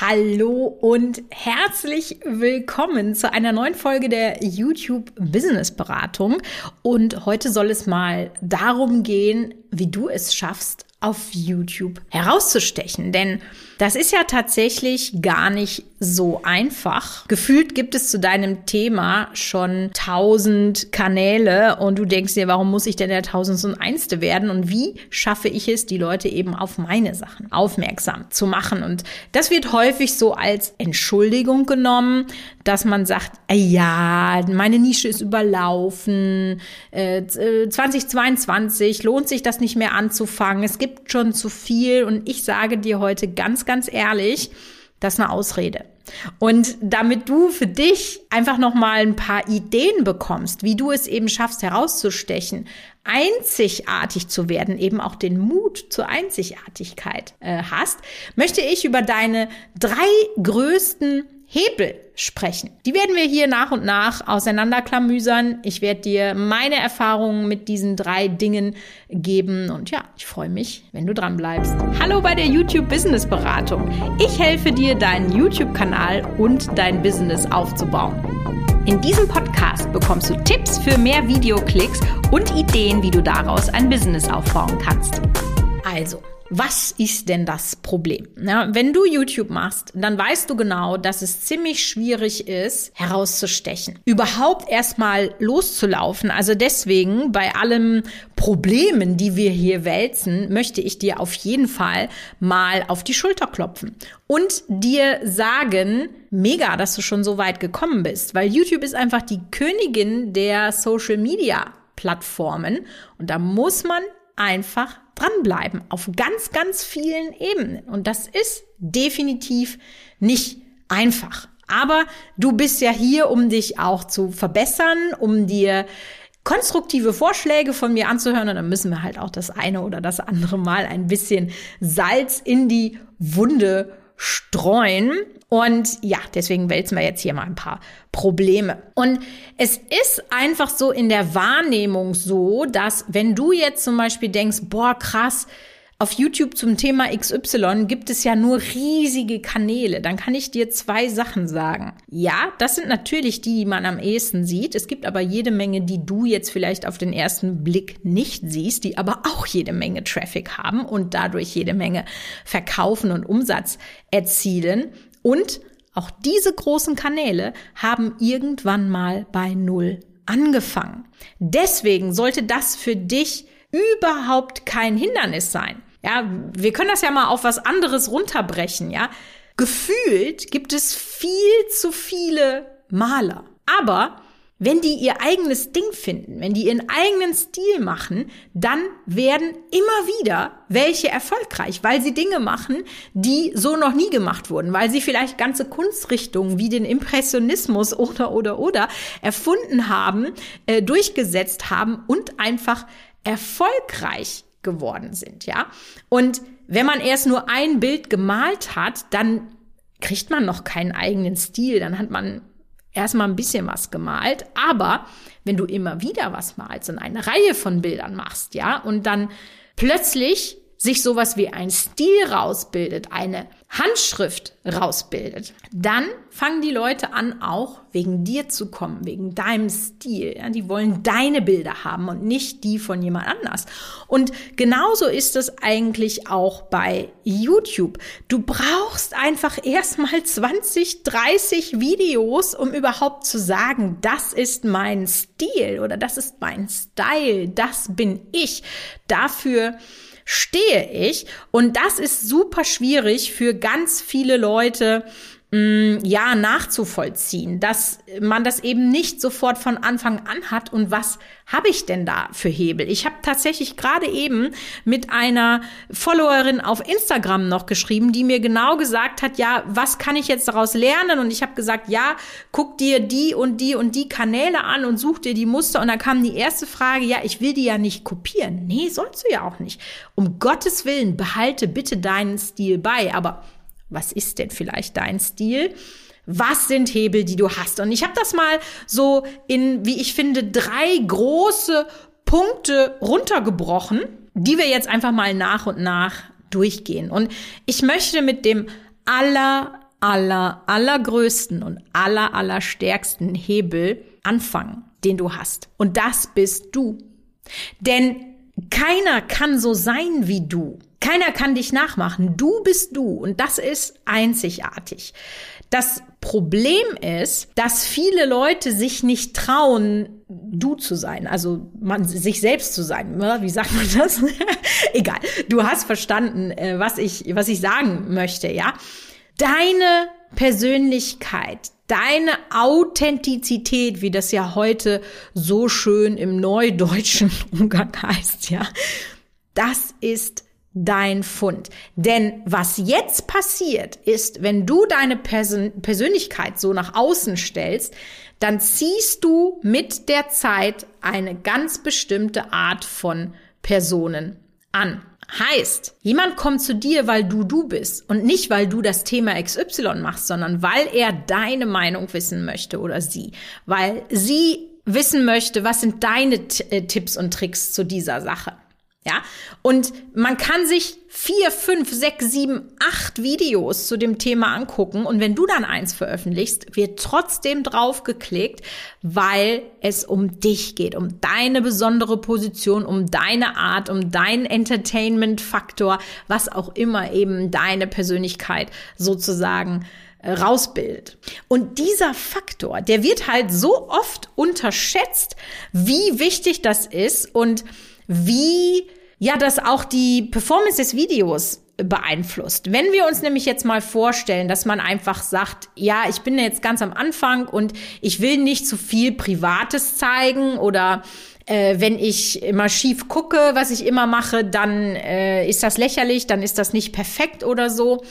Hallo und herzlich willkommen zu einer neuen Folge der YouTube Business Beratung. Und heute soll es mal darum gehen, wie du es schaffst, auf YouTube herauszustechen. Denn das ist ja tatsächlich gar nicht so einfach. Gefühlt gibt es zu deinem Thema schon tausend Kanäle und du denkst dir, warum muss ich denn der tausendundeinste werden und wie schaffe ich es, die Leute eben auf meine Sachen aufmerksam zu machen? Und das wird häufig so als Entschuldigung genommen, dass man sagt, äh, ja, meine Nische ist überlaufen, äh, 2022 lohnt sich das nicht mehr anzufangen, es gibt schon zu viel und ich sage dir heute ganz, ganz ehrlich, das ist eine Ausrede. Und damit du für dich einfach noch mal ein paar Ideen bekommst, wie du es eben schaffst herauszustechen, einzigartig zu werden, eben auch den Mut zur Einzigartigkeit äh, hast, möchte ich über deine drei größten Hebel sprechen. Die werden wir hier nach und nach auseinanderklamüsern. Ich werde dir meine Erfahrungen mit diesen drei Dingen geben und ja, ich freue mich, wenn du dran bleibst. Hallo bei der YouTube Business Beratung. Ich helfe dir, deinen YouTube-Kanal und dein Business aufzubauen. In diesem Podcast bekommst du Tipps für mehr Videoklicks und Ideen, wie du daraus ein Business aufbauen kannst. Also, was ist denn das Problem? Ja, wenn du YouTube machst, dann weißt du genau, dass es ziemlich schwierig ist, herauszustechen. Überhaupt erstmal loszulaufen. Also deswegen, bei allen Problemen, die wir hier wälzen, möchte ich dir auf jeden Fall mal auf die Schulter klopfen und dir sagen, mega, dass du schon so weit gekommen bist, weil YouTube ist einfach die Königin der Social Media Plattformen und da muss man einfach dranbleiben auf ganz, ganz vielen Ebenen. Und das ist definitiv nicht einfach. Aber du bist ja hier, um dich auch zu verbessern, um dir konstruktive Vorschläge von mir anzuhören. Und dann müssen wir halt auch das eine oder das andere Mal ein bisschen Salz in die Wunde streuen. Und ja, deswegen wälzen wir jetzt hier mal ein paar Probleme. Und es ist einfach so in der Wahrnehmung so, dass wenn du jetzt zum Beispiel denkst, boah, krass, auf YouTube zum Thema XY gibt es ja nur riesige Kanäle. Dann kann ich dir zwei Sachen sagen. Ja, das sind natürlich die, die man am ehesten sieht. Es gibt aber jede Menge, die du jetzt vielleicht auf den ersten Blick nicht siehst, die aber auch jede Menge Traffic haben und dadurch jede Menge verkaufen und Umsatz erzielen. Und auch diese großen Kanäle haben irgendwann mal bei Null angefangen. Deswegen sollte das für dich überhaupt kein Hindernis sein. Ja, wir können das ja mal auf was anderes runterbrechen, ja. Gefühlt gibt es viel zu viele Maler. Aber wenn die ihr eigenes Ding finden, wenn die ihren eigenen Stil machen, dann werden immer wieder welche erfolgreich, weil sie Dinge machen, die so noch nie gemacht wurden, weil sie vielleicht ganze Kunstrichtungen wie den Impressionismus oder oder oder erfunden haben, äh, durchgesetzt haben und einfach erfolgreich geworden sind, ja? Und wenn man erst nur ein Bild gemalt hat, dann kriegt man noch keinen eigenen Stil, dann hat man erstmal ein bisschen was gemalt, aber wenn du immer wieder was malst und eine Reihe von Bildern machst, ja, und dann plötzlich sich sowas wie ein Stil rausbildet, eine Handschrift rausbildet, dann fangen die Leute an, auch wegen dir zu kommen, wegen deinem Stil. Ja, die wollen deine Bilder haben und nicht die von jemand anders. Und genauso ist es eigentlich auch bei YouTube. Du brauchst einfach erstmal 20, 30 Videos, um überhaupt zu sagen, das ist mein Stil oder das ist mein Style, das bin ich. Dafür stehe ich? Und das ist super schwierig für ganz viele Leute, ja, nachzuvollziehen, dass man das eben nicht sofort von Anfang an hat und was habe ich denn da für Hebel? Ich habe tatsächlich gerade eben mit einer Followerin auf Instagram noch geschrieben, die mir genau gesagt hat, ja, was kann ich jetzt daraus lernen? Und ich habe gesagt, ja, guck dir die und die und die Kanäle an und such dir die Muster. Und dann kam die erste Frage, ja, ich will die ja nicht kopieren. Nee, sollst du ja auch nicht. Um Gottes Willen, behalte bitte deinen Stil bei. Aber was ist denn vielleicht dein Stil? Was sind Hebel, die du hast? Und ich habe das mal so in, wie ich finde, drei große Punkte runtergebrochen, die wir jetzt einfach mal nach und nach durchgehen. Und ich möchte mit dem aller aller, allergrößten und aller, allerstärksten Hebel anfangen, den du hast. Und das bist du. Denn keiner kann so sein wie du. Keiner kann dich nachmachen. Du bist du und das ist einzigartig. Das Problem ist, dass viele Leute sich nicht trauen, du zu sein, also man sich selbst zu sein. Wie sagt man das? Egal. Du hast verstanden, äh, was ich was ich sagen möchte, ja? Deine Persönlichkeit, deine Authentizität, wie das ja heute so schön im neudeutschen Umgang heißt, ja. Das ist dein Fund. Denn was jetzt passiert ist, wenn du deine Persön Persönlichkeit so nach außen stellst, dann ziehst du mit der Zeit eine ganz bestimmte Art von Personen an. Heißt, jemand kommt zu dir, weil du du bist und nicht, weil du das Thema XY machst, sondern weil er deine Meinung wissen möchte oder sie, weil sie wissen möchte, was sind deine T äh, Tipps und Tricks zu dieser Sache. Ja, und man kann sich vier, fünf, sechs, sieben, acht Videos zu dem Thema angucken. Und wenn du dann eins veröffentlichst, wird trotzdem drauf geklickt, weil es um dich geht, um deine besondere Position, um deine Art, um deinen Entertainment-Faktor, was auch immer eben deine Persönlichkeit sozusagen äh, rausbildet. Und dieser Faktor, der wird halt so oft unterschätzt, wie wichtig das ist. Und wie ja das auch die Performance des Videos beeinflusst. Wenn wir uns nämlich jetzt mal vorstellen, dass man einfach sagt, ja, ich bin jetzt ganz am Anfang und ich will nicht zu viel Privates zeigen oder äh, wenn ich immer schief gucke, was ich immer mache, dann äh, ist das lächerlich, dann ist das nicht perfekt oder so.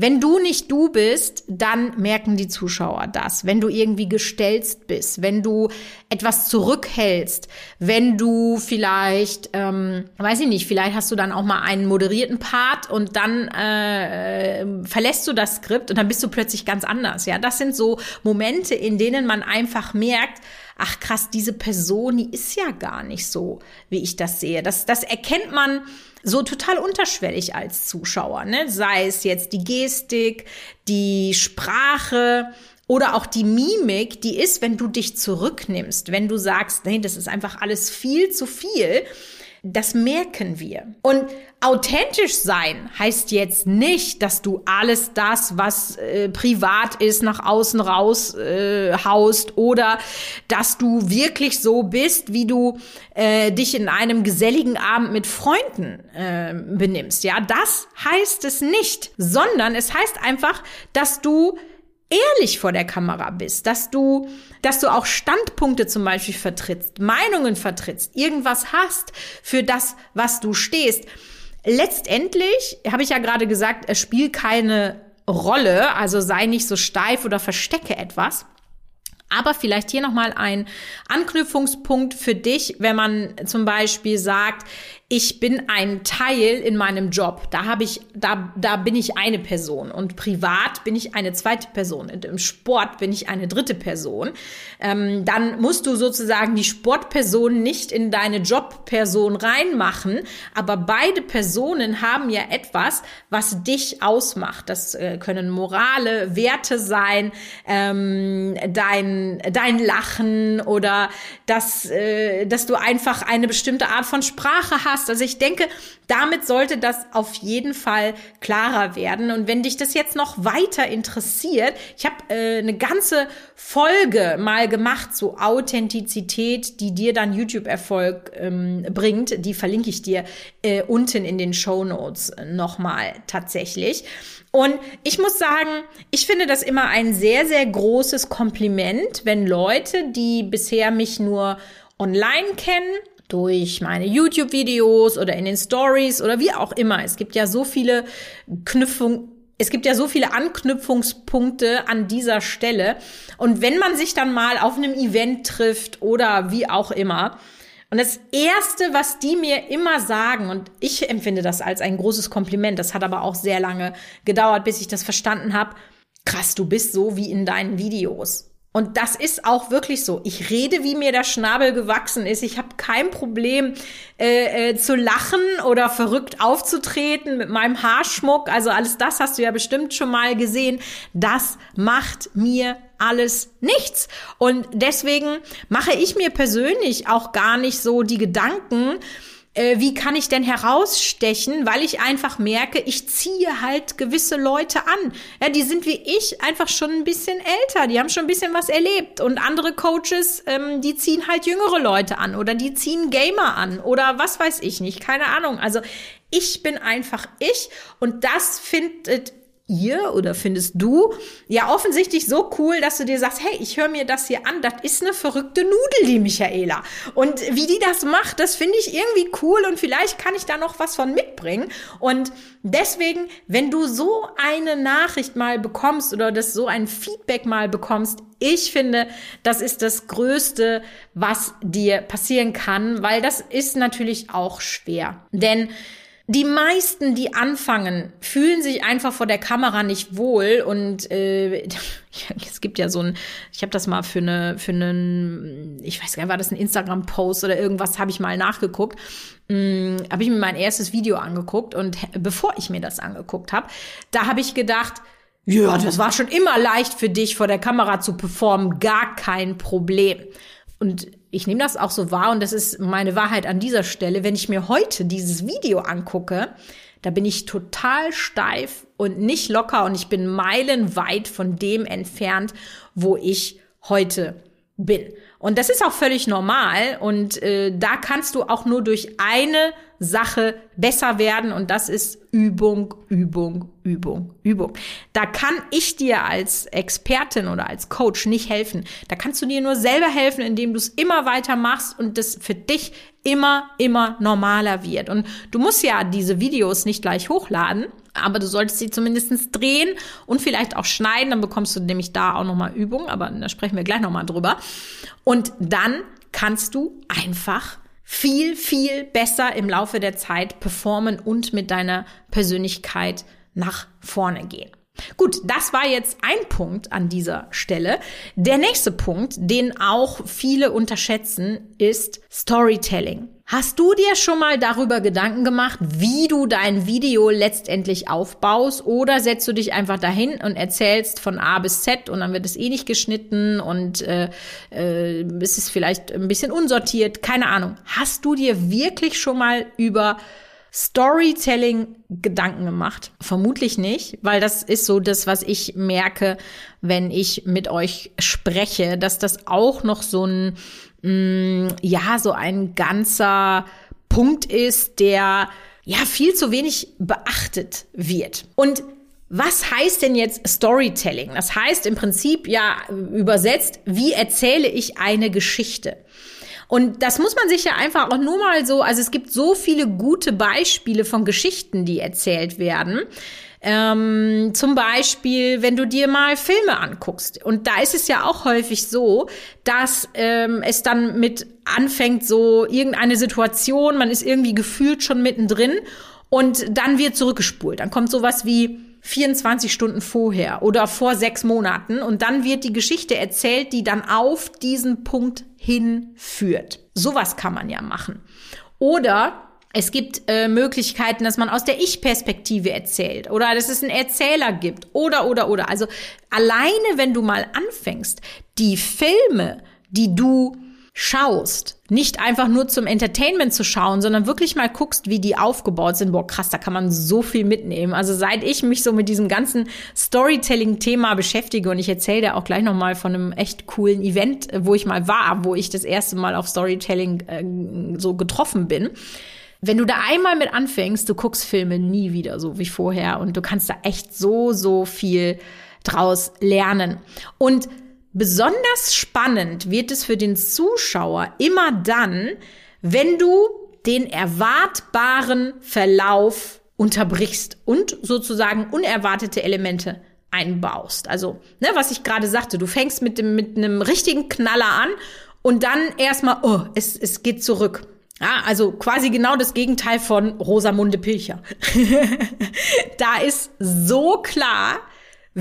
Wenn du nicht du bist, dann merken die Zuschauer das. Wenn du irgendwie gestelzt bist, wenn du etwas zurückhältst, wenn du vielleicht, ähm, weiß ich nicht, vielleicht hast du dann auch mal einen moderierten Part und dann äh, verlässt du das Skript und dann bist du plötzlich ganz anders. Ja, das sind so Momente, in denen man einfach merkt, ach krass, diese Person, die ist ja gar nicht so, wie ich das sehe. Das, das erkennt man so total unterschwellig als Zuschauer, ne? Sei es jetzt die Gestik, die Sprache oder auch die Mimik, die ist, wenn du dich zurücknimmst, wenn du sagst, nee, das ist einfach alles viel zu viel, das merken wir. Und authentisch sein heißt jetzt nicht, dass du alles das, was äh, privat ist, nach außen raus äh, haust oder dass du wirklich so bist, wie du äh, dich in einem geselligen Abend mit Freunden äh, benimmst. Ja, das heißt es nicht, sondern es heißt einfach, dass du ehrlich vor der Kamera bist, dass du, dass du auch Standpunkte zum Beispiel vertrittst, Meinungen vertrittst, irgendwas hast für das, was du stehst. Letztendlich habe ich ja gerade gesagt, es spielt keine Rolle, also sei nicht so steif oder verstecke etwas. Aber vielleicht hier nochmal ein Anknüpfungspunkt für dich, wenn man zum Beispiel sagt, ich bin ein Teil in meinem Job. Da habe ich, da, da bin ich eine Person und privat bin ich eine zweite Person und im Sport bin ich eine dritte Person. Ähm, dann musst du sozusagen die Sportperson nicht in deine Jobperson reinmachen, aber beide Personen haben ja etwas, was dich ausmacht. Das äh, können Morale, Werte sein, ähm, dein, dein Lachen oder dass, äh, dass du einfach eine bestimmte Art von Sprache hast hast. Also ich denke, damit sollte das auf jeden Fall klarer werden. Und wenn dich das jetzt noch weiter interessiert, ich habe äh, eine ganze Folge mal gemacht, so Authentizität, die dir dann YouTube-Erfolg ähm, bringt. Die verlinke ich dir äh, unten in den Show Notes nochmal tatsächlich. Und ich muss sagen, ich finde das immer ein sehr, sehr großes Kompliment, wenn Leute, die bisher mich nur online kennen, durch meine YouTube-Videos oder in den Stories oder wie auch immer. Es gibt ja so viele Knüpfung, es gibt ja so viele Anknüpfungspunkte an dieser Stelle. Und wenn man sich dann mal auf einem Event trifft oder wie auch immer, und das erste, was die mir immer sagen, und ich empfinde das als ein großes Kompliment, das hat aber auch sehr lange gedauert, bis ich das verstanden habe, krass, du bist so wie in deinen Videos. Und das ist auch wirklich so. Ich rede, wie mir der Schnabel gewachsen ist. Ich habe kein Problem äh, äh, zu lachen oder verrückt aufzutreten mit meinem Haarschmuck. Also alles das hast du ja bestimmt schon mal gesehen. Das macht mir alles nichts. Und deswegen mache ich mir persönlich auch gar nicht so die Gedanken, äh, wie kann ich denn herausstechen, weil ich einfach merke, ich ziehe halt gewisse Leute an. Ja, die sind wie ich einfach schon ein bisschen älter, die haben schon ein bisschen was erlebt und andere Coaches, ähm, die ziehen halt jüngere Leute an oder die ziehen Gamer an oder was weiß ich nicht, keine Ahnung. Also ich bin einfach ich und das findet ihr oder findest du ja offensichtlich so cool, dass du dir sagst, hey, ich höre mir das hier an, das ist eine verrückte Nudel, die Michaela. Und wie die das macht, das finde ich irgendwie cool und vielleicht kann ich da noch was von mitbringen. Und deswegen, wenn du so eine Nachricht mal bekommst oder das so ein Feedback mal bekommst, ich finde, das ist das Größte, was dir passieren kann, weil das ist natürlich auch schwer. Denn die meisten, die anfangen, fühlen sich einfach vor der Kamera nicht wohl und äh, es gibt ja so ein, ich habe das mal für eine, für einen, ich weiß gar nicht, war das ein Instagram-Post oder irgendwas, habe ich mal nachgeguckt, hm, habe ich mir mein erstes Video angeguckt und bevor ich mir das angeguckt habe, da habe ich gedacht, ja, das war schon immer leicht für dich, vor der Kamera zu performen, gar kein Problem. Und ich nehme das auch so wahr und das ist meine Wahrheit an dieser Stelle. Wenn ich mir heute dieses Video angucke, da bin ich total steif und nicht locker und ich bin meilenweit von dem entfernt, wo ich heute bin. Und das ist auch völlig normal und äh, da kannst du auch nur durch eine Sache besser werden und das ist Übung, Übung, Übung, Übung. Da kann ich dir als Expertin oder als Coach nicht helfen. Da kannst du dir nur selber helfen, indem du es immer weiter machst und das für dich immer, immer normaler wird. Und du musst ja diese Videos nicht gleich hochladen, aber du solltest sie zumindest drehen und vielleicht auch schneiden, dann bekommst du nämlich da auch nochmal Übung, aber da sprechen wir gleich nochmal drüber. Und dann kannst du einfach viel, viel besser im Laufe der Zeit performen und mit deiner Persönlichkeit nach vorne gehen. Gut, das war jetzt ein Punkt an dieser Stelle. Der nächste Punkt, den auch viele unterschätzen, ist Storytelling. Hast du dir schon mal darüber Gedanken gemacht, wie du dein Video letztendlich aufbaust? Oder setzt du dich einfach dahin und erzählst von A bis Z und dann wird es eh nicht geschnitten und äh, äh, es ist vielleicht ein bisschen unsortiert? Keine Ahnung. Hast du dir wirklich schon mal über Storytelling Gedanken gemacht? Vermutlich nicht, weil das ist so das, was ich merke, wenn ich mit euch spreche, dass das auch noch so ein mh, mm, ja, so ein ganzer Punkt ist, der ja viel zu wenig beachtet wird. Und was heißt denn jetzt Storytelling? Das heißt im Prinzip ja übersetzt, wie erzähle ich eine Geschichte? Und das muss man sich ja einfach auch nur mal so, also es gibt so viele gute Beispiele von Geschichten, die erzählt werden. Ähm, zum Beispiel, wenn du dir mal Filme anguckst. Und da ist es ja auch häufig so, dass ähm, es dann mit anfängt, so irgendeine Situation, man ist irgendwie gefühlt schon mittendrin und dann wird zurückgespult. Dann kommt sowas wie 24 Stunden vorher oder vor sechs Monaten und dann wird die Geschichte erzählt, die dann auf diesen Punkt hinführt. Sowas kann man ja machen. Oder es gibt äh, Möglichkeiten, dass man aus der Ich-Perspektive erzählt oder dass es einen Erzähler gibt oder, oder, oder. Also alleine, wenn du mal anfängst, die Filme, die du schaust, nicht einfach nur zum Entertainment zu schauen, sondern wirklich mal guckst, wie die aufgebaut sind. Boah, krass, da kann man so viel mitnehmen. Also seit ich mich so mit diesem ganzen Storytelling-Thema beschäftige und ich erzähle da auch gleich noch mal von einem echt coolen Event, wo ich mal war, wo ich das erste Mal auf Storytelling äh, so getroffen bin wenn du da einmal mit anfängst, du guckst Filme nie wieder so wie vorher und du kannst da echt so, so viel draus lernen. Und besonders spannend wird es für den Zuschauer immer dann, wenn du den erwartbaren Verlauf unterbrichst und sozusagen unerwartete Elemente einbaust. Also, ne, was ich gerade sagte, du fängst mit dem mit einem richtigen Knaller an und dann erstmal, oh, es, es geht zurück. Ja, also quasi genau das Gegenteil von Rosamunde Pilcher. da ist so klar,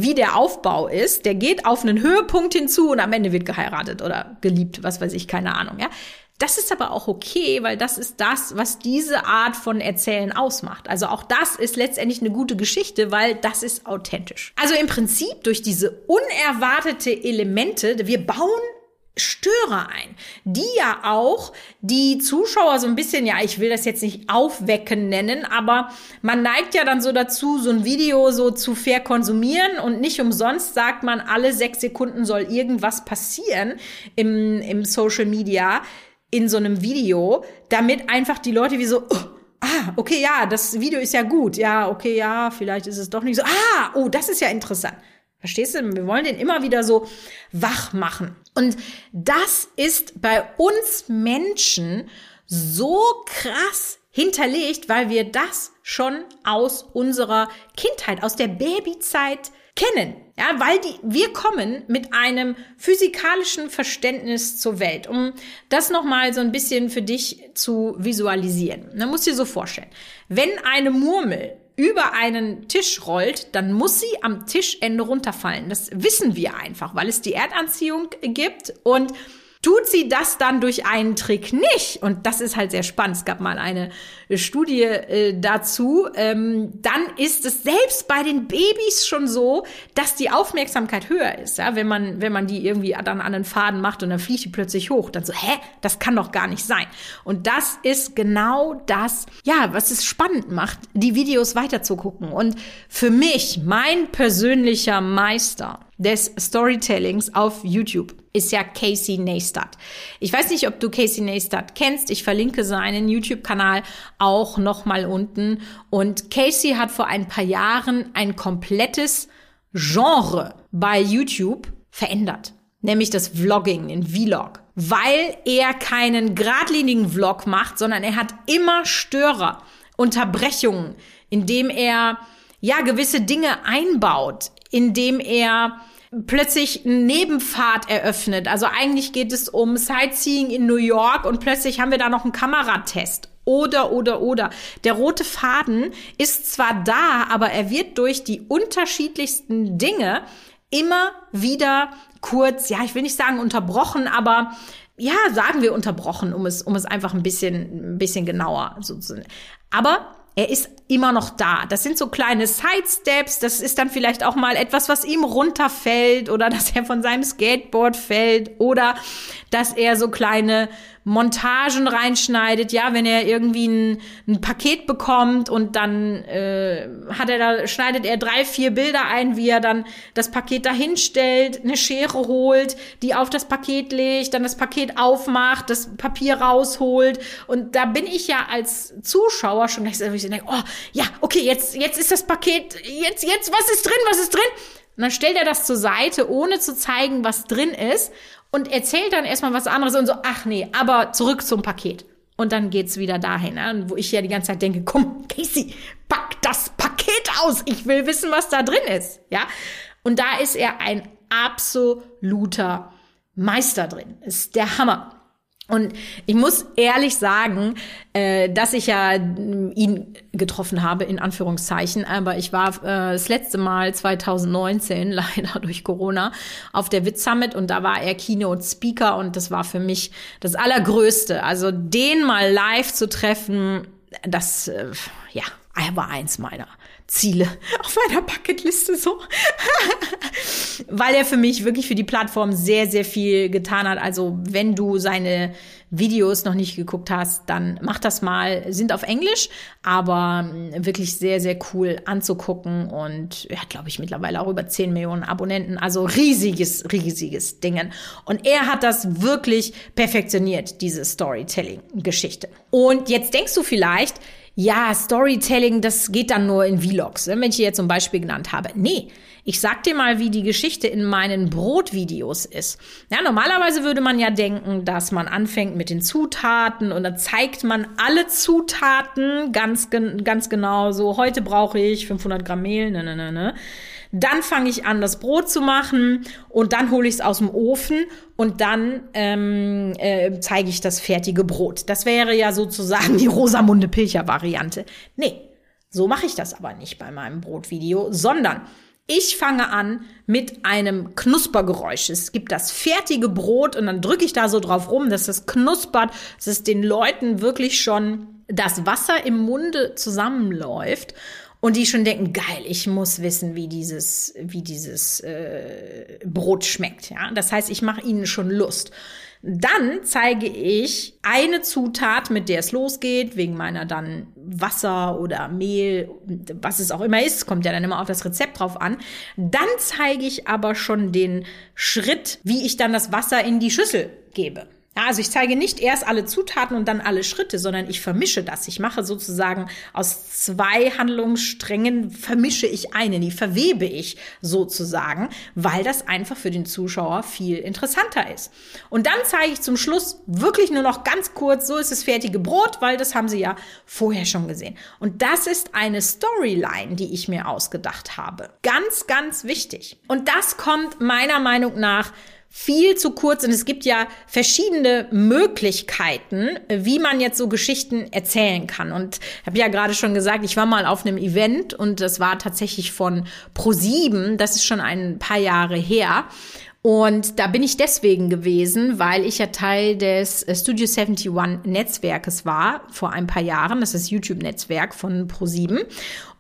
wie der Aufbau ist. Der geht auf einen Höhepunkt hinzu und am Ende wird geheiratet oder geliebt, was weiß ich, keine Ahnung, ja. Das ist aber auch okay, weil das ist das, was diese Art von Erzählen ausmacht. Also auch das ist letztendlich eine gute Geschichte, weil das ist authentisch. Also im Prinzip durch diese unerwartete Elemente, wir bauen Störer ein, die ja auch die Zuschauer so ein bisschen, ja, ich will das jetzt nicht aufwecken nennen, aber man neigt ja dann so dazu, so ein Video so zu fair konsumieren und nicht umsonst sagt man, alle sechs Sekunden soll irgendwas passieren im, im Social Media in so einem Video, damit einfach die Leute wie so, oh, ah, okay, ja, das Video ist ja gut, ja, okay, ja, vielleicht ist es doch nicht so, ah, oh, das ist ja interessant. Verstehst du? Wir wollen den immer wieder so wach machen. Und das ist bei uns Menschen so krass hinterlegt, weil wir das schon aus unserer Kindheit, aus der Babyzeit kennen. Ja, weil die, wir kommen mit einem physikalischen Verständnis zur Welt, um das nochmal so ein bisschen für dich zu visualisieren. Man muss dir so vorstellen, wenn eine Murmel über einen Tisch rollt, dann muss sie am Tischende runterfallen. Das wissen wir einfach, weil es die Erdanziehung gibt und Tut sie das dann durch einen Trick nicht, und das ist halt sehr spannend, es gab mal eine Studie äh, dazu, ähm, dann ist es selbst bei den Babys schon so, dass die Aufmerksamkeit höher ist. Ja? Wenn, man, wenn man die irgendwie dann an den Faden macht und dann fliegt die plötzlich hoch, dann so, hä, das kann doch gar nicht sein. Und das ist genau das, ja, was es spannend macht, die Videos weiterzugucken. Und für mich, mein persönlicher Meister, des Storytellings auf YouTube ist ja Casey Neistat. Ich weiß nicht, ob du Casey Neistat kennst. Ich verlinke seinen YouTube-Kanal auch nochmal unten. Und Casey hat vor ein paar Jahren ein komplettes Genre bei YouTube verändert. Nämlich das Vlogging, den Vlog. Weil er keinen geradlinigen Vlog macht, sondern er hat immer Störer, Unterbrechungen, indem er ja gewisse Dinge einbaut, indem er plötzlich eine Nebenfahrt eröffnet. Also eigentlich geht es um Sightseeing in New York und plötzlich haben wir da noch einen Kameratest. Oder, oder, oder. Der rote Faden ist zwar da, aber er wird durch die unterschiedlichsten Dinge immer wieder kurz, ja, ich will nicht sagen unterbrochen, aber ja, sagen wir unterbrochen, um es, um es einfach ein bisschen, ein bisschen genauer so zu Aber er ist immer noch da. Das sind so kleine Sidesteps. Das ist dann vielleicht auch mal etwas, was ihm runterfällt oder dass er von seinem Skateboard fällt oder dass er so kleine Montagen reinschneidet, ja, wenn er irgendwie ein, ein Paket bekommt und dann äh, hat er da, schneidet er drei, vier Bilder ein, wie er dann das Paket dahin stellt, eine Schere holt, die auf das Paket legt, dann das Paket aufmacht, das Papier rausholt. Und da bin ich ja als Zuschauer schon gleich so, ich denke, oh, ja, okay, jetzt, jetzt ist das Paket, jetzt, jetzt, was ist drin, was ist drin? Und dann stellt er das zur Seite, ohne zu zeigen, was drin ist und erzählt dann erstmal was anderes und so, ach nee, aber zurück zum Paket. Und dann geht's wieder dahin, ne? wo ich ja die ganze Zeit denke, komm, Casey, pack das Paket aus. Ich will wissen, was da drin ist, ja? Und da ist er ein absoluter Meister drin. Ist der Hammer. Und ich muss ehrlich sagen, äh, dass ich ja ihn getroffen habe, in Anführungszeichen. Aber ich war äh, das letzte Mal 2019, leider durch Corona, auf der Witz Summit und da war er Keynote Speaker und das war für mich das Allergrößte. Also den mal live zu treffen, das, äh, ja, war eins meiner Ziele auf meiner Bucketliste so. Weil er für mich wirklich für die Plattform sehr, sehr viel getan hat. Also wenn du seine Videos noch nicht geguckt hast, dann mach das mal. Sind auf Englisch, aber hm, wirklich sehr, sehr cool anzugucken. Und er hat, glaube ich, mittlerweile auch über 10 Millionen Abonnenten. Also riesiges, riesiges Dingen. Und er hat das wirklich perfektioniert, diese Storytelling-Geschichte. Und jetzt denkst du vielleicht, ja, Storytelling, das geht dann nur in Vlogs, ne, wenn ich hier jetzt zum Beispiel genannt habe. Nee, ich sag dir mal, wie die Geschichte in meinen Brotvideos ist. Ja, normalerweise würde man ja denken, dass man anfängt mit den Zutaten und dann zeigt man alle Zutaten ganz, ganz genau so. Heute brauche ich 500 Gramm Mehl, ne, ne, ne, ne. Dann fange ich an, das Brot zu machen und dann hole ich es aus dem Ofen und dann ähm, äh, zeige ich das fertige Brot. Das wäre ja sozusagen die Rosamunde Pilcher Variante. Nee, so mache ich das aber nicht bei meinem Brotvideo, sondern Ich fange an mit einem Knuspergeräusch. Es gibt das fertige Brot und dann drücke ich da so drauf rum, dass es knuspert, dass es den Leuten wirklich schon das Wasser im Munde zusammenläuft und die schon denken, geil, ich muss wissen, wie dieses, wie dieses äh, Brot schmeckt. Ja, das heißt, ich mache ihnen schon Lust. Dann zeige ich eine Zutat, mit der es losgeht, wegen meiner dann Wasser oder Mehl, was es auch immer ist, kommt ja dann immer auf das Rezept drauf an. Dann zeige ich aber schon den Schritt, wie ich dann das Wasser in die Schüssel gebe. Ja, also ich zeige nicht erst alle Zutaten und dann alle Schritte, sondern ich vermische das. Ich mache sozusagen aus zwei Handlungssträngen vermische ich eine, die verwebe ich sozusagen, weil das einfach für den Zuschauer viel interessanter ist. Und dann zeige ich zum Schluss wirklich nur noch ganz kurz, so ist das fertige Brot, weil das haben Sie ja vorher schon gesehen. Und das ist eine Storyline, die ich mir ausgedacht habe. Ganz, ganz wichtig. Und das kommt meiner Meinung nach viel zu kurz und es gibt ja verschiedene Möglichkeiten, wie man jetzt so Geschichten erzählen kann. Und ich habe ja gerade schon gesagt, ich war mal auf einem Event und das war tatsächlich von Pro7, das ist schon ein paar Jahre her. Und da bin ich deswegen gewesen, weil ich ja Teil des Studio 71 Netzwerkes war vor ein paar Jahren. Das ist das YouTube-Netzwerk von Pro7.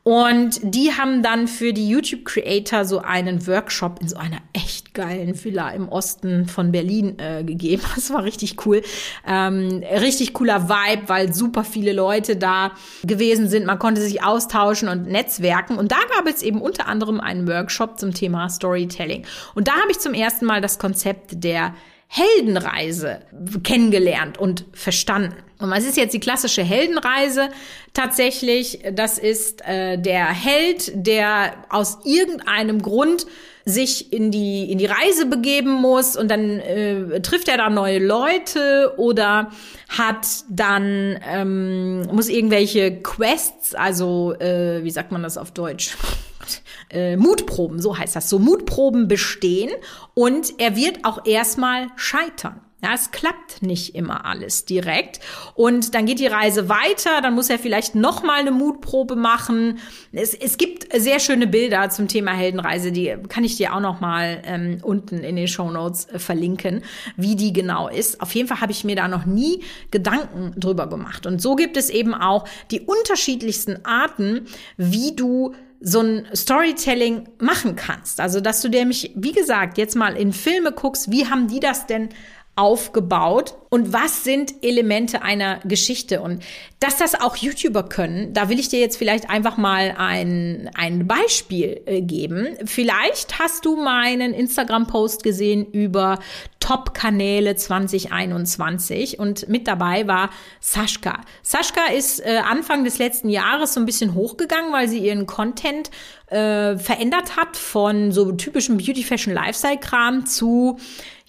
Und die haben dann für die YouTube-Creator so einen Workshop in so einer echt geilen Villa im Osten von Berlin äh, gegeben. Das war richtig cool. Ähm, richtig cooler Vibe, weil super viele Leute da gewesen sind. Man konnte sich austauschen und netzwerken. Und da gab es eben unter anderem einen Workshop zum Thema Storytelling. Und da habe ich zum ersten Mal das Konzept der Heldenreise kennengelernt und verstanden. Und was ist jetzt die klassische Heldenreise? Tatsächlich, das ist äh, der Held, der aus irgendeinem Grund sich in die in die Reise begeben muss und dann äh, trifft er da neue Leute oder hat dann ähm, muss irgendwelche Quests, also äh, wie sagt man das auf Deutsch? äh, Mutproben, so heißt das, so Mutproben bestehen und er wird auch erstmal scheitern. Ja, es klappt nicht immer alles direkt. Und dann geht die Reise weiter, dann muss er vielleicht noch mal eine Mutprobe machen. Es, es gibt sehr schöne Bilder zum Thema Heldenreise, die kann ich dir auch noch mal ähm, unten in den Show Notes äh, verlinken, wie die genau ist. Auf jeden Fall habe ich mir da noch nie Gedanken drüber gemacht. Und so gibt es eben auch die unterschiedlichsten Arten, wie du so ein Storytelling machen kannst. Also, dass du nämlich, wie gesagt, jetzt mal in Filme guckst, wie haben die das denn aufgebaut und was sind Elemente einer Geschichte und dass das auch YouTuber können, da will ich dir jetzt vielleicht einfach mal ein, ein Beispiel äh, geben. Vielleicht hast du meinen Instagram-Post gesehen über Top-Kanäle 2021 und mit dabei war Sascha. Sascha ist äh, Anfang des letzten Jahres so ein bisschen hochgegangen, weil sie ihren Content äh, verändert hat von so typischem Beauty, Fashion, Lifestyle-Kram zu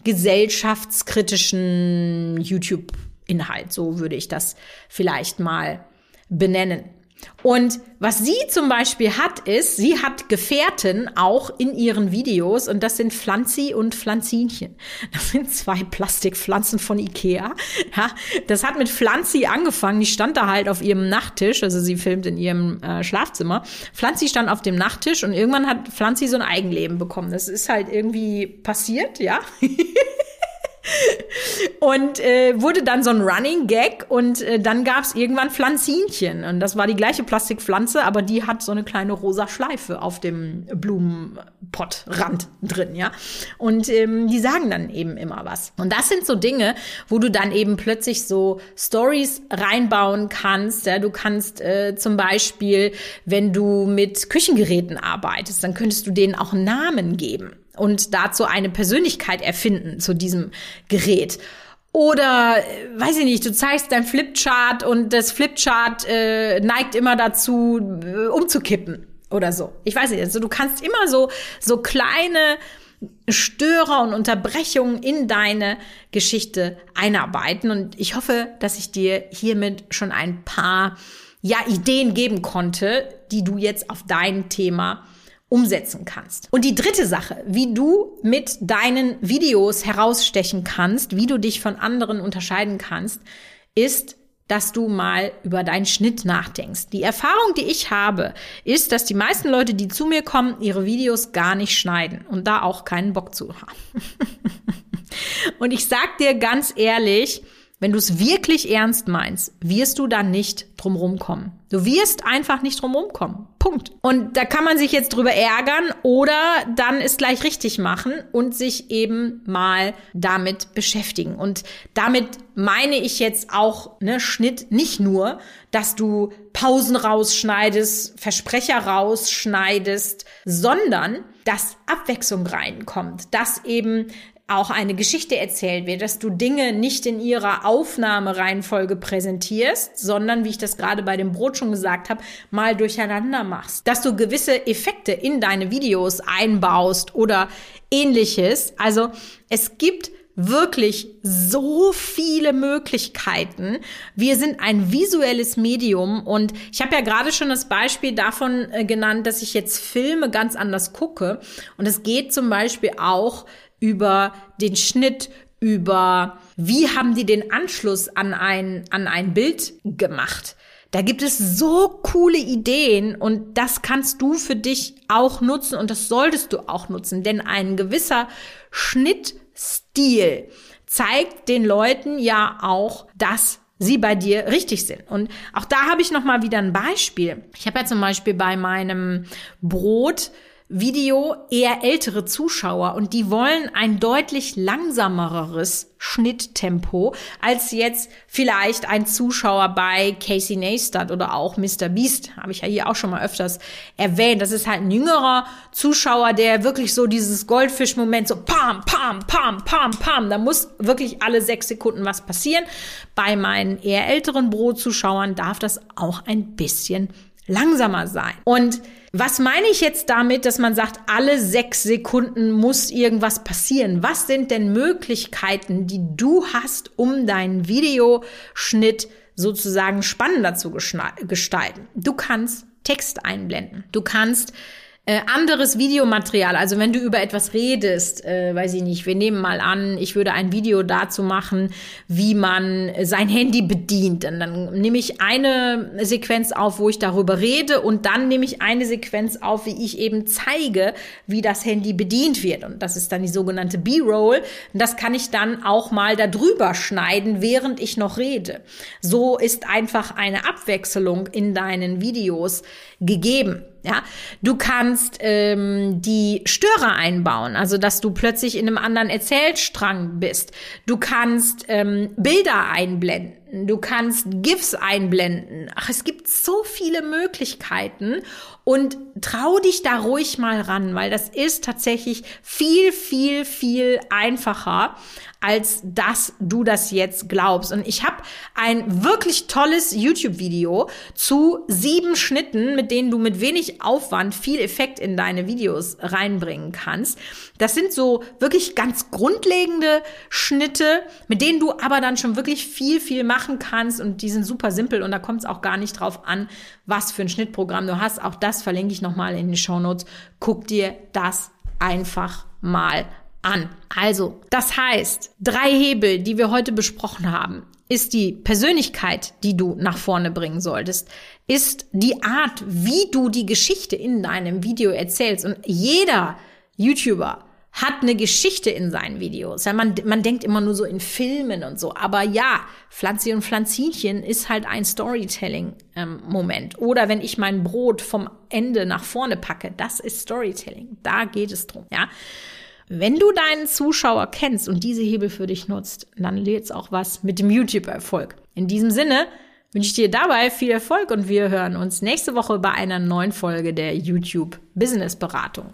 gesellschaftskritischen YouTube-Inhalt. So würde ich das vielleicht mal benennen. Und was sie zum Beispiel hat, ist, sie hat Gefährten auch in ihren Videos und das sind Pflanzi und Pflanzinchen. Das sind zwei Plastikpflanzen von Ikea. Ja, das hat mit Pflanzi angefangen. Die stand da halt auf ihrem Nachttisch, also sie filmt in ihrem äh, Schlafzimmer. Pflanzi stand auf dem Nachttisch und irgendwann hat Pflanzi so ein Eigenleben bekommen. Das ist halt irgendwie passiert, ja. und äh, wurde dann so ein Running Gag und äh, dann gab es irgendwann Pflanzinchen und das war die gleiche Plastikpflanze, aber die hat so eine kleine rosa Schleife auf dem Blumenpottrand drin, ja. Und ähm, die sagen dann eben immer was. Und das sind so Dinge, wo du dann eben plötzlich so Stories reinbauen kannst. Ja? Du kannst äh, zum Beispiel, wenn du mit Küchengeräten arbeitest, dann könntest du denen auch Namen geben und dazu eine Persönlichkeit erfinden zu diesem Gerät. Oder, äh, weiß ich nicht, du zeigst dein Flipchart und das Flipchart äh, neigt immer dazu, äh, umzukippen oder so. Ich weiß nicht, also du kannst immer so, so kleine Störer und Unterbrechungen in deine Geschichte einarbeiten. Und ich hoffe, dass ich dir hiermit schon ein paar ja, Ideen geben konnte, die du jetzt auf dein Thema umsetzen kannst. Und die dritte Sache, wie du mit deinen Videos herausstechen kannst, wie du dich von anderen unterscheiden kannst, ist, dass du mal über deinen Schnitt nachdenkst. Die Erfahrung, die ich habe, ist, dass die meisten Leute, die zu mir kommen, ihre Videos gar nicht schneiden und da auch keinen Bock zu haben. und ich sag dir ganz ehrlich, wenn du es wirklich ernst meinst, wirst du dann nicht drumrum kommen. Du wirst einfach nicht drumrum kommen. Punkt. Und da kann man sich jetzt drüber ärgern oder dann es gleich richtig machen und sich eben mal damit beschäftigen. Und damit meine ich jetzt auch ne, Schnitt nicht nur, dass du Pausen rausschneidest, Versprecher rausschneidest, sondern dass Abwechslung reinkommt, dass eben auch eine Geschichte erzählt wird, dass du Dinge nicht in ihrer Aufnahmereihenfolge präsentierst, sondern, wie ich das gerade bei dem Brot schon gesagt habe, mal durcheinander machst. Dass du gewisse Effekte in deine Videos einbaust oder ähnliches. Also es gibt wirklich so viele Möglichkeiten. Wir sind ein visuelles Medium und ich habe ja gerade schon das Beispiel davon äh, genannt, dass ich jetzt Filme ganz anders gucke und es geht zum Beispiel auch über den Schnitt, über wie haben die den Anschluss an ein, an ein Bild gemacht. Da gibt es so coole Ideen und das kannst du für dich auch nutzen und das solltest du auch nutzen, denn ein gewisser Schnittstil zeigt den Leuten ja auch, dass sie bei dir richtig sind. Und auch da habe ich noch mal wieder ein Beispiel. Ich habe ja zum Beispiel bei meinem Brot Video eher ältere Zuschauer und die wollen ein deutlich langsameres Schnitttempo als jetzt vielleicht ein Zuschauer bei Casey Neistat oder auch Mr. Beast, habe ich ja hier auch schon mal öfters erwähnt. Das ist halt ein jüngerer Zuschauer, der wirklich so dieses Goldfisch-Moment so pam, pam, pam, pam, pam, da muss wirklich alle sechs Sekunden was passieren. Bei meinen eher älteren Brotzuschauern darf das auch ein bisschen langsamer sein. Und was meine ich jetzt damit, dass man sagt, alle sechs Sekunden muss irgendwas passieren? Was sind denn Möglichkeiten, die du hast, um deinen Videoschnitt sozusagen spannender zu gestalten? Du kannst Text einblenden. Du kannst äh, anderes Videomaterial, also wenn du über etwas redest, äh, weiß ich nicht, wir nehmen mal an, ich würde ein Video dazu machen, wie man sein Handy bedient. Und dann nehme ich eine Sequenz auf, wo ich darüber rede und dann nehme ich eine Sequenz auf, wie ich eben zeige, wie das Handy bedient wird. Und das ist dann die sogenannte B-Roll. Das kann ich dann auch mal darüber schneiden, während ich noch rede. So ist einfach eine Abwechslung in deinen Videos gegeben. Ja, du kannst ähm, die Störer einbauen, also dass du plötzlich in einem anderen Erzählstrang bist. Du kannst ähm, Bilder einblenden, du kannst GIFs einblenden. Ach, es gibt so viele Möglichkeiten und trau dich da ruhig mal ran, weil das ist tatsächlich viel, viel, viel einfacher, als dass du das jetzt glaubst. Und ich habe ein wirklich tolles YouTube-Video zu sieben Schnitten, mit denen du mit wenig Aufwand viel Effekt in deine Videos reinbringen kannst. Das sind so wirklich ganz grundlegende Schnitte, mit denen du aber dann schon wirklich viel, viel machen kannst. Und die sind super simpel und da kommt es auch gar nicht drauf an, was für ein Schnittprogramm du hast. Auch das verlinke ich nochmal in den Show Notes. Guck dir das einfach mal an. Also, das heißt, drei Hebel, die wir heute besprochen haben, ist die Persönlichkeit, die du nach vorne bringen solltest, ist die Art, wie du die Geschichte in deinem Video erzählst. Und jeder YouTuber hat eine Geschichte in seinen Videos. Ja, man, man denkt immer nur so in Filmen und so. Aber ja, Pflanzi und Pflanzinchen ist halt ein Storytelling-Moment. Ähm, Oder wenn ich mein Brot vom Ende nach vorne packe, das ist Storytelling. Da geht es drum, ja. Wenn du deinen Zuschauer kennst und diese Hebel für dich nutzt, dann lädst auch was mit dem YouTube-Erfolg. In diesem Sinne wünsche ich dir dabei viel Erfolg und wir hören uns nächste Woche bei einer neuen Folge der YouTube Business Beratung.